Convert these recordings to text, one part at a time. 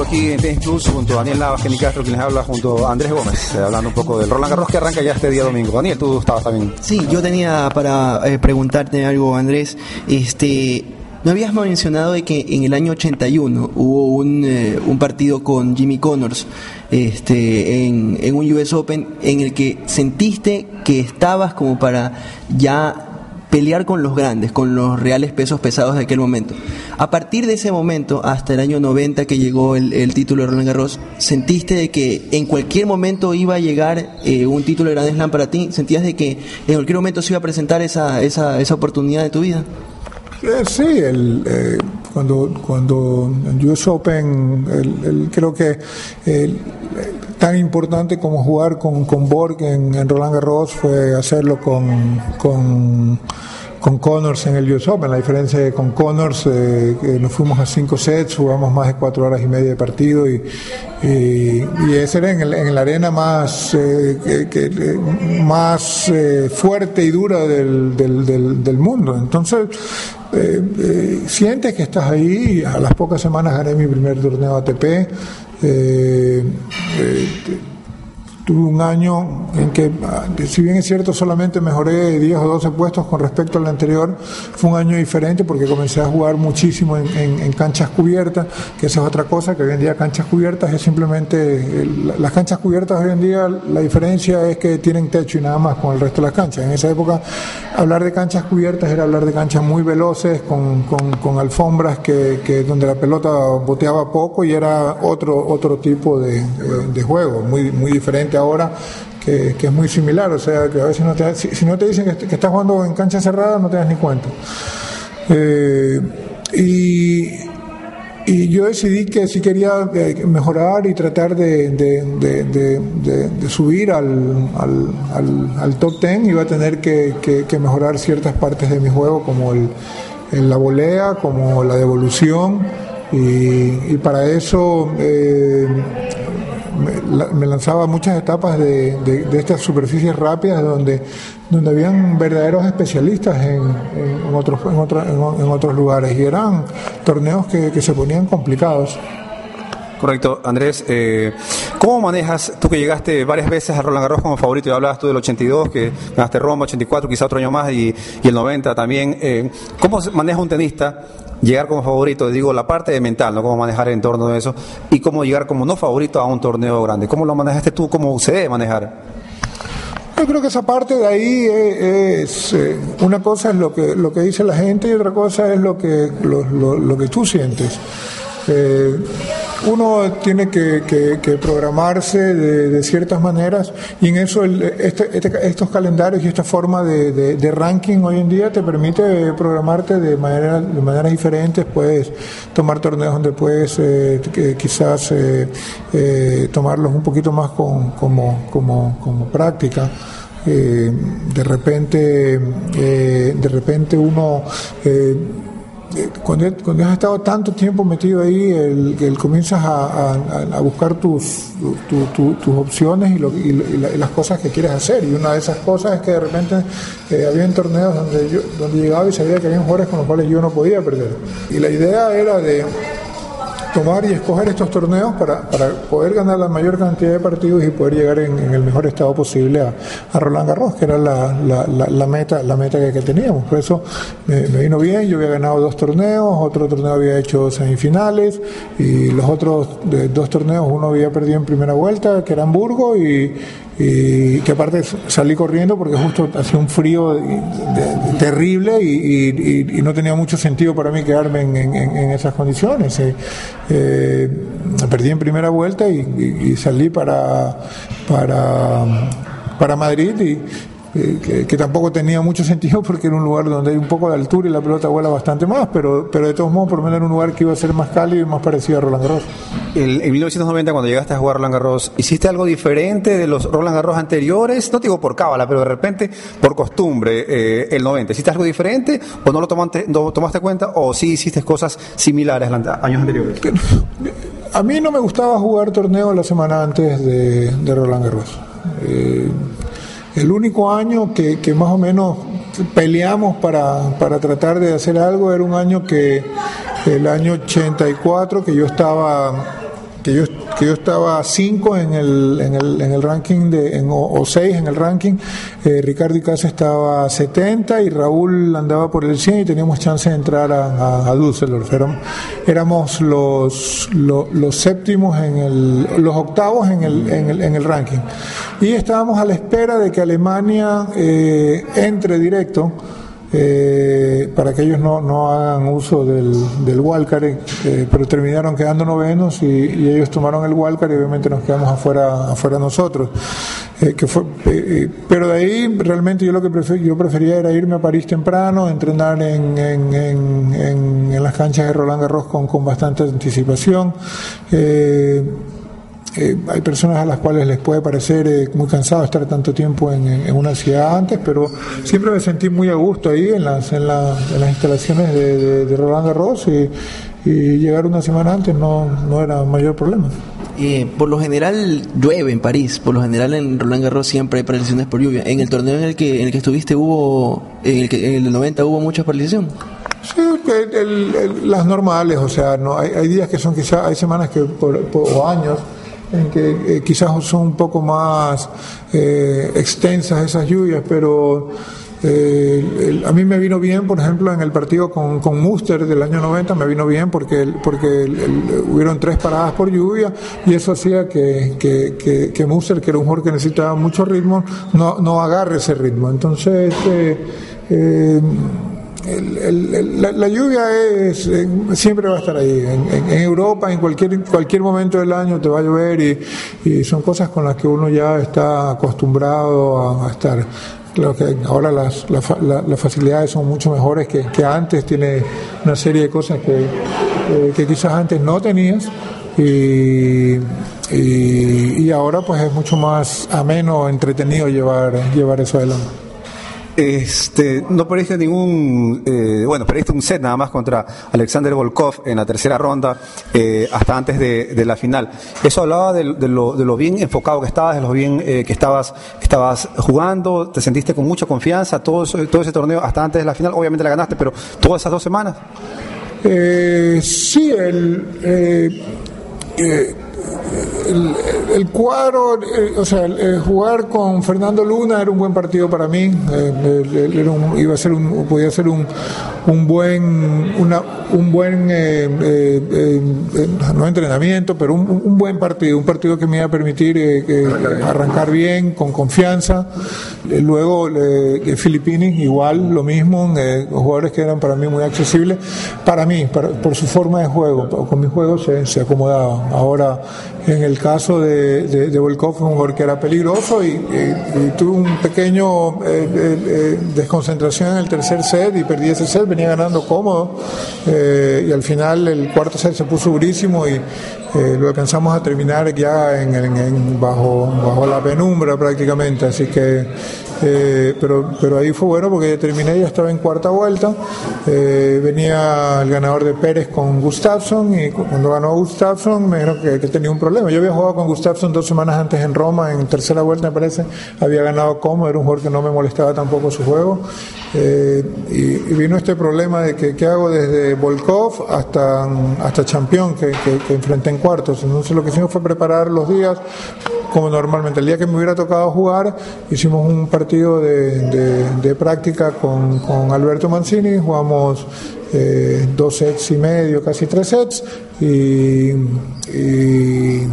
Aquí en Tennis Plus junto a Daniel Navas, Kenny Castro, quien les habla, junto a Andrés Gómez, eh, hablando un poco del Roland Garros que arranca ya este día domingo. Daniel, tú estabas también. Sí, yo tenía para eh, preguntarte algo, Andrés. Este, me habías mencionado de que en el año 81 hubo un, eh, un partido con Jimmy Connors este, en un US Open en el que sentiste que estabas como para ya pelear con los grandes, con los reales pesos pesados de aquel momento. A partir de ese momento, hasta el año 90 que llegó el, título de Roland Garros, ¿sentiste de que en cualquier momento iba a llegar eh, un título de Grand Slam para ti? ¿Sentías de que en cualquier momento se iba a presentar esa, esa, esa oportunidad de tu vida? Eh, sí, el, eh, cuando, cuando en US Open, el, creo que el- tan importante como jugar con, con Borg en, en Roland Garros fue hacerlo con, con, con Connors en el US Open. La diferencia es que con Connors eh, que nos fuimos a cinco sets, jugamos más de cuatro horas y media de partido y, y, y ese era en, el- en la arena más, eh, que- que- eh, más eh, fuerte y dura del, del, del, del mundo. Entonces, eh, eh, sientes que estás ahí. A las pocas semanas gané mi primer torneo ATP. Eh, eh, tuve un año en que, ah, si bien es cierto, solamente mejoré 10 o 12 puestos con respecto al anterior, fue un año diferente porque comencé a jugar muchísimo en, en- canchas cubiertas, que esa es otra cosa, que hoy en día canchas cubiertas es simplemente, eh, la- las canchas cubiertas hoy en día, la diferencia es que tienen techo y nada más con el resto de las canchas. En esa época, hablar de canchas cubiertas era hablar de canchas muy veloces, con, con- con alfombras que, que donde la pelota boteaba poco y era otro, otro tipo de, de- de juego, muy, muy diferente ahora. Que, es muy similar, o sea, que a veces no te, si, si no te dicen que, estás jugando en cancha cerrada, no te das ni cuenta. Eh, y, y yo decidí que si quería eh, mejorar y tratar de, subir al, al- al- al top 10, iba a tener que, mejorar ciertas partes de mi juego, como el, la volea, como la devolución. Y, para eso eh, la- me lanzaba muchas etapas de, de- estas superficies rápidas donde, donde habían verdaderos especialistas en, en- otros, en, otro- en o- en otros lugares y eran torneos que, que se ponían complicados. Correcto, Andrés. eh, ¿Cómo manejas, tú que llegaste varias veces a Roland Garros como favorito y hablabas tú del 82, que ganaste Roma, 84, quizá otro año más, y, y el 90 también? eh, ¿Cómo maneja un tenista llegar como favorito? Digo, la parte mental, ¿no? Cómo manejar el entorno de eso, y cómo llegar como no favorito a un torneo grande. ¿Cómo lo manejaste tú? ¿Cómo se debe manejar? Yo creo que esa parte de ahí es, es, eh, una cosa es lo que lo que dice la gente y otra cosa es lo que lo, lo- lo que tú sientes. Eh, uno tiene que, programarse de, ciertas maneras y en eso el- este- este- estos calendarios y esta forma de, ranking hoy en día te permite programarte de manera de maneras diferentes. Puedes tomar torneos donde puedes eh, quizás eh, eh, tomarlos un poquito más como, como, como práctica. De repente de repente uno cuando, cuando has estado tanto tiempo metido ahí, el, el comienzas a, a- buscar tus, tu- tu- tus opciones y lo- y la- y las cosas que quieres hacer. Y una de esas cosas es que de repente eh, había torneos donde, yo, donde llegaba y sabía que había jugadores con los cuales yo no podía perder. Y la idea era de tomar y escoger estos torneos para, para poder ganar la mayor cantidad de partidos y poder llegar en, el mejor estado posible a, a Roland Garros, que era la, la- meta, la meta que, teníamos. Por eso me, vino bien, yo había ganado dos torneos, otro torneo había hecho semifinales y los otros dos torneos uno había perdido en primera vuelta, que era Hamburgo, y, y que aparte salí corriendo porque justo hacía un frío terrible y, no tenía mucho sentido para mí quedarme en, en- esas condiciones. Eh, perdí en primera vuelta y, y- y salí para, para, para Madrid y eh, que, que tampoco tenía mucho sentido porque era un lugar donde hay un poco de altura y la pelota vuela bastante más, pero, pero de todos modos por lo menos era un lugar que iba a ser más cálido y más parecido a Roland Garros. El- en 1990, cuando llegaste a jugar Roland Garros, ¿hiciste algo diferente de los Roland Garros anteriores? No te digo por cábala, pero de repente, por costumbre, eh, el 90. ¿Hiciste algo diferente o no lo tomaste, no tomaste cuenta o sí hiciste cosas similares a años anteriores? A mí no me gustaba jugar torneo la semana antes de, de Roland Garros. Eh, el único año que, que más o menos peleamos para, para tratar de hacer algo era un año que, el año 84, que yo estaba que yo, que yo estaba 5 en el, en, el, en el ranking de, en, o 6 en el ranking, eh, Ricardo Icaza estaba 70 y Raúl andaba por el 100 y teníamos chance de entrar a, a, a Düsseldorf. Éramos, éramos los, los, los, séptimos en el, los octavos en el, en el, en el ranking. Y estábamos a la espera de que Alemania eh, entre directo eh, para que ellos no, no hagan uso del, del wildcard, eh, pero terminaron quedando novenos y, ellos tomaron el wildcard y obviamente nos quedamos afuera, afuera nosotros. Eh, que fue, pero de ahí realmente yo lo que prefer, yo prefería era irme a París temprano, entrenar en, en, en, en las canchas de Roland Garros con, con bastante anticipación. Eh, hay personas a las cuales les puede parecer eh, muy cansado estar tanto tiempo en, en, una ciudad antes, pero siempre me sentí muy a gusto ahí en las, en la, en las instalaciones de, de, de, Roland Garros y, y, llegar una semana antes no, no era mayor problema. Eh, por lo general llueve en París, por lo general en Roland Garros siempre hay paralizaciones por lluvia. En el torneo en el que, en el que estuviste hubo, en el, que, en el 90 hubo mucha paralización. Sí, el, el, las normales, o sea, no hay, hay días que son quizás, hay semanas que por, por, o años en que eh, quizás son un poco más eh, extensas esas lluvias, pero eh, el, a mí me vino bien, por ejemplo, en el partido con, con Muster del año 90, me vino bien porque, porque el, hubieron tres paradas por lluvia y eso hacía que, que, que, Muster, que era un jugador que necesitaba mucho ritmo, no, no agarre ese ritmo. Entonces, el, la, lluvia es eh, siempre va a estar ahí. En, en, Europa, en cualquier cualquier momento del año te va a llover y, y son cosas con las que uno ya está acostumbrado a, a estar. Claro que ahora las, las, las, facilidades son mucho mejores que, que, antes, tiene una serie de cosas que, eh, que quizás antes no tenías. Y, y, y, ahora pues es mucho más ameno, entretenido llevar, llevar eso adelante. Este, no perdiste ningún, eh, bueno, perdiste un set nada más contra Alexander Volkov en la tercera ronda, eh, hasta antes de, la final. Eso hablaba de, de, lo, de, lo, bien enfocado que estabas, de lo bien eh, que estabas, estabas jugando, te sentiste con mucha confianza, todo, todo ese torneo hasta antes de la final, obviamente la ganaste, pero todas esas dos semanas. Eh, sí, el, eh, el, el, cuadro, eh, o sea, el, jugar con Fernando Luna era un buen partido para mí. Eh, era un, iba a ser un, podía ser un, un buen, una, un buen, eh, no entrenamiento, pero un, un, buen partido, un partido que me iba a permitir arrancar bien, con confianza. luego, Filipinis, igual, lo mismo, jugadores que eran para mí muy accesibles. Para mí, para, por su forma de juego, con mi juego se, se acomodaba. Ahora, en el caso de, de, de Volkov un jugador que era peligroso y, y, tuve un pequeño eh, eh, desconcentración en el tercer set y perdí ese set, venía ganando cómodo eh, y al final el cuarto set se puso durísimo y lo alcanzamos a terminar ya en, en, bajo, bajo la penumbra prácticamente, así que eh, pero, pero ahí fue bueno porque terminé, ya estaba en cuarta vuelta, eh, venía el ganador de Pérez con Gustafsson y cuando ganó Gustafsson me dijeron que, que, tenía un problema. Yo había jugado con Gustafsson dos semanas antes en Roma, en tercera vuelta me parece, había ganado como, era un jugador que no me molestaba tampoco su juego. Eh, y, vino este problema de que qué hago desde Volkov hasta, hasta Champion que, que, que enfrenté en cuartos. Entonces lo que hicimos fue preparar los días como normalmente. El día que me hubiera tocado jugar, hicimos un partido de, de, práctica con, Alberto Mancini, jugamos eh, dos sets y medio, casi tres sets, y, y,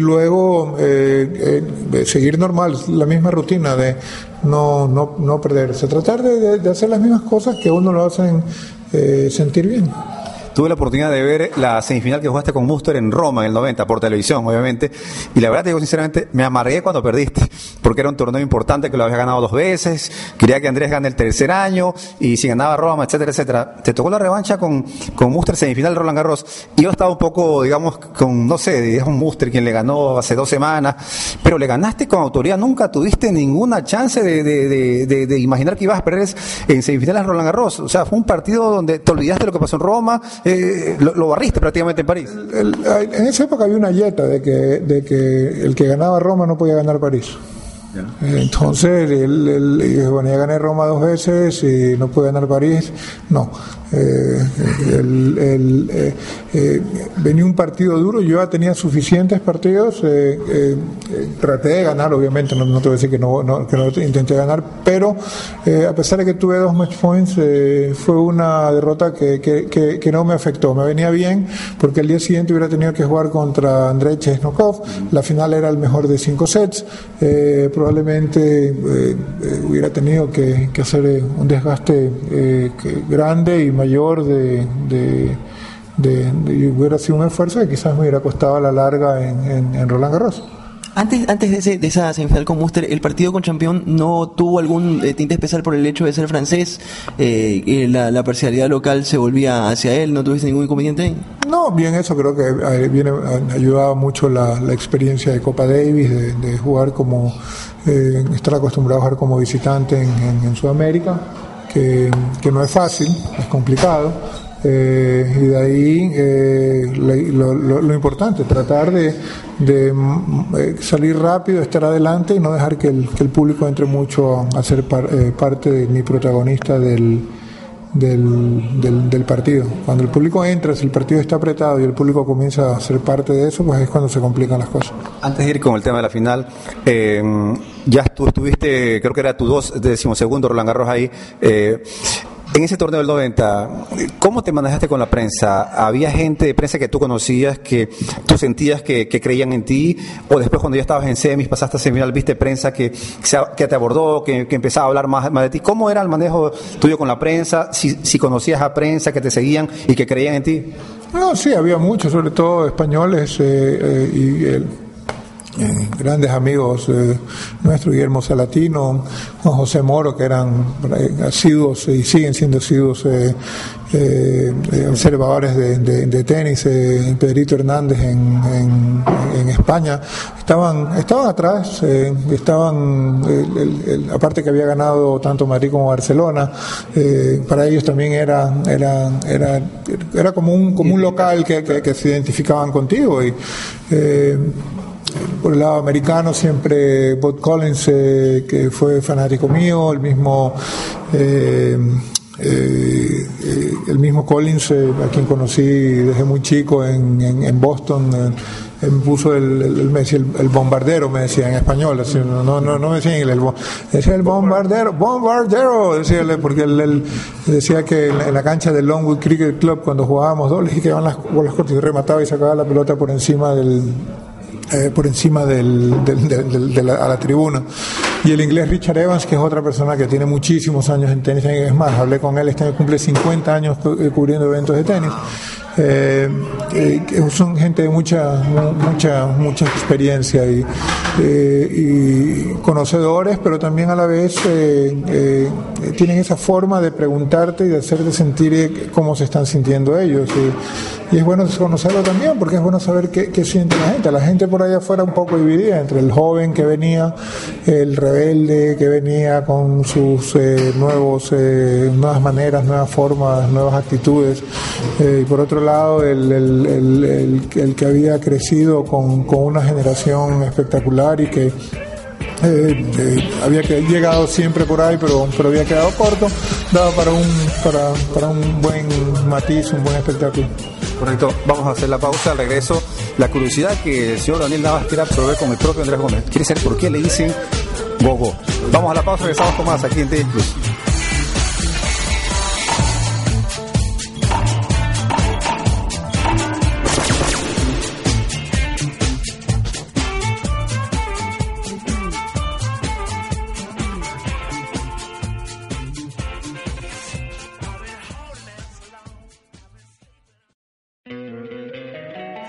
luego eh, eh, seguir normal, la misma rutina de no, no, no perderse, tratar de, de, hacer las mismas cosas que uno lo hacen sentir bien. Tuve la oportunidad de ver la semifinal que jugaste con Muster en Roma en el 90, por televisión, obviamente. Y la verdad te digo sinceramente, me amargué cuando perdiste, porque era un torneo importante que lo habías ganado dos veces. Quería que Andrés gane el tercer año, y si ganaba Roma, etcétera, etcétera. Te tocó la revancha con, con Muster semifinal Roland Garros. Y yo estaba un poco, digamos, con, no sé, es un Muster quien le ganó hace dos semanas, pero le ganaste con autoridad. Nunca tuviste ninguna chance de, de, de, imaginar que ibas a perder en semifinales Roland Garros. O sea, fue un partido donde te olvidaste lo que pasó en Roma, eh, lo, barriste prácticamente en París. En esa época había una yeta de que, de que el que ganaba Roma no podía ganar París. Entonces, él, él- bueno, gané Roma dos veces y no pude ganar París. No. Eh, eh, eh, venía un partido duro, yo ya tenía suficientes partidos. traté de ganar, obviamente, no, no te voy a decir que no, que no intenté ganar, pero a pesar de que tuve dos match points, fue una derrota que, que, no me afectó. Me venía bien porque el día siguiente hubiera tenido que jugar contra Andrei Chesnokov. La final era el mejor de cinco sets. Probablemente eh, eh, hubiera tenido que, hacer eh, un desgaste grande y mayor de, de- hubiera sido un esfuerzo que quizás me hubiera costado a la larga en- en Roland Garros. Antes, antes de, ese- de esa semifinal con Muster, el partido con Champion no tuvo algún eh, tinte especial por el hecho de ser francés, eh, la, parcialidad local se volvía hacia él, ¿no tuviste ningún inconveniente ahí? No, bien eso, creo que eh, viene ha ayudado mucho la, experiencia de Copa Davis, de, jugar como, eh, estar acostumbrado a jugar como visitante en, Sudamérica, que no es fácil, es complicado. Eh, y de ahí eh, lo, lo- lo importante, tratar de, mm, eh, salir rápido, estar adelante y no dejar que el, público entre mucho a ser par- eh, parte de mi protagonista del, del, del, del partido. Cuando el público entra, si el partido está apretado y el público comienza a ser parte de eso, pues es cuando se complican las cosas. Antes de ir con el tema de la final, eh, ya tú estuviste, creo que era tu dos, decimosegundo Roland Garros ahí. eh, en ese torneo del 90, ¿cómo te manejaste con la prensa? ¿Había gente de prensa que tú conocías, que tú sentías que, creían en ti? ¿O después cuando ya estabas en semis, pasaste a semifinal, viste prensa que, que te abordó, que, empezaba a hablar más, de ti? ¿Cómo era el manejo tuyo con la prensa? Si, conocías a prensa que te seguían y que creían en ti. No, sí, había muchos, sobre todo españoles eh, eh, y eh, eh, grandes amigos eh, nuestros, Guillermo Salatino, Juan José Moro, que eran eh, asiduos y siguen siendo asiduos eh, observadores de, de- de tenis, Pedrito Hernández en, en- en España, estaban, estaban atrás, estaban, el- aparte que había ganado tanto Madrid como Barcelona, para ellos también era, era, era, era como un, como un local que, que- que se identificaban contigo y por el lado americano siempre Bob Collins eh, que fue fanático mío el mismo eh, eh, eh, el mismo Collins eh, a quien conocí desde muy chico en, en- Boston me puso el, el, bombardero me decía en español así, no, no, no, me decía en inglés decía el bombardero bombardero decía porque él, decía que en la, cancha del Longwood Cricket Club cuando jugábamos dobles y que iban las bolas cortas y remataba y sacaba la pelota por encima del eh, por encima del, del- de la, a la tribuna. Y el inglés Richard Evans, que es otra persona que tiene muchísimos años en tenis, es más, hablé con él, este cumple 50 años eh, cubriendo eventos de tenis. Eh, son gente de mucha, mu- mucha, mucha experiencia y, eh, y conocedores, pero también a la vez eh, eh, tienen esa forma de preguntarte y de hacerte sentir cómo se están sintiendo ellos. Y, es bueno conocerlo también, porque es bueno saber qué, siente la gente. La gente por allá afuera un poco dividida entre el joven que venía, el rebelde que venía con sus nuevos, nuevas maneras, nuevas formas, nuevas actitudes, y por otro lado el- el- el- el que había crecido con, con una generación espectacular y que eh, eh, había que- llegado siempre por ahí, pero, pero había quedado corto, daba para un, para, para un buen matiz, un buen espectáculo. Correcto, vamos a hacer la pausa, al regreso. La curiosidad que el señor Daniel Navas quiere absorber con el propio Andrés Gómez. Quiere saber por qué le dicen Gogo. Vamos a la pausa, regresamos con más aquí en Plus.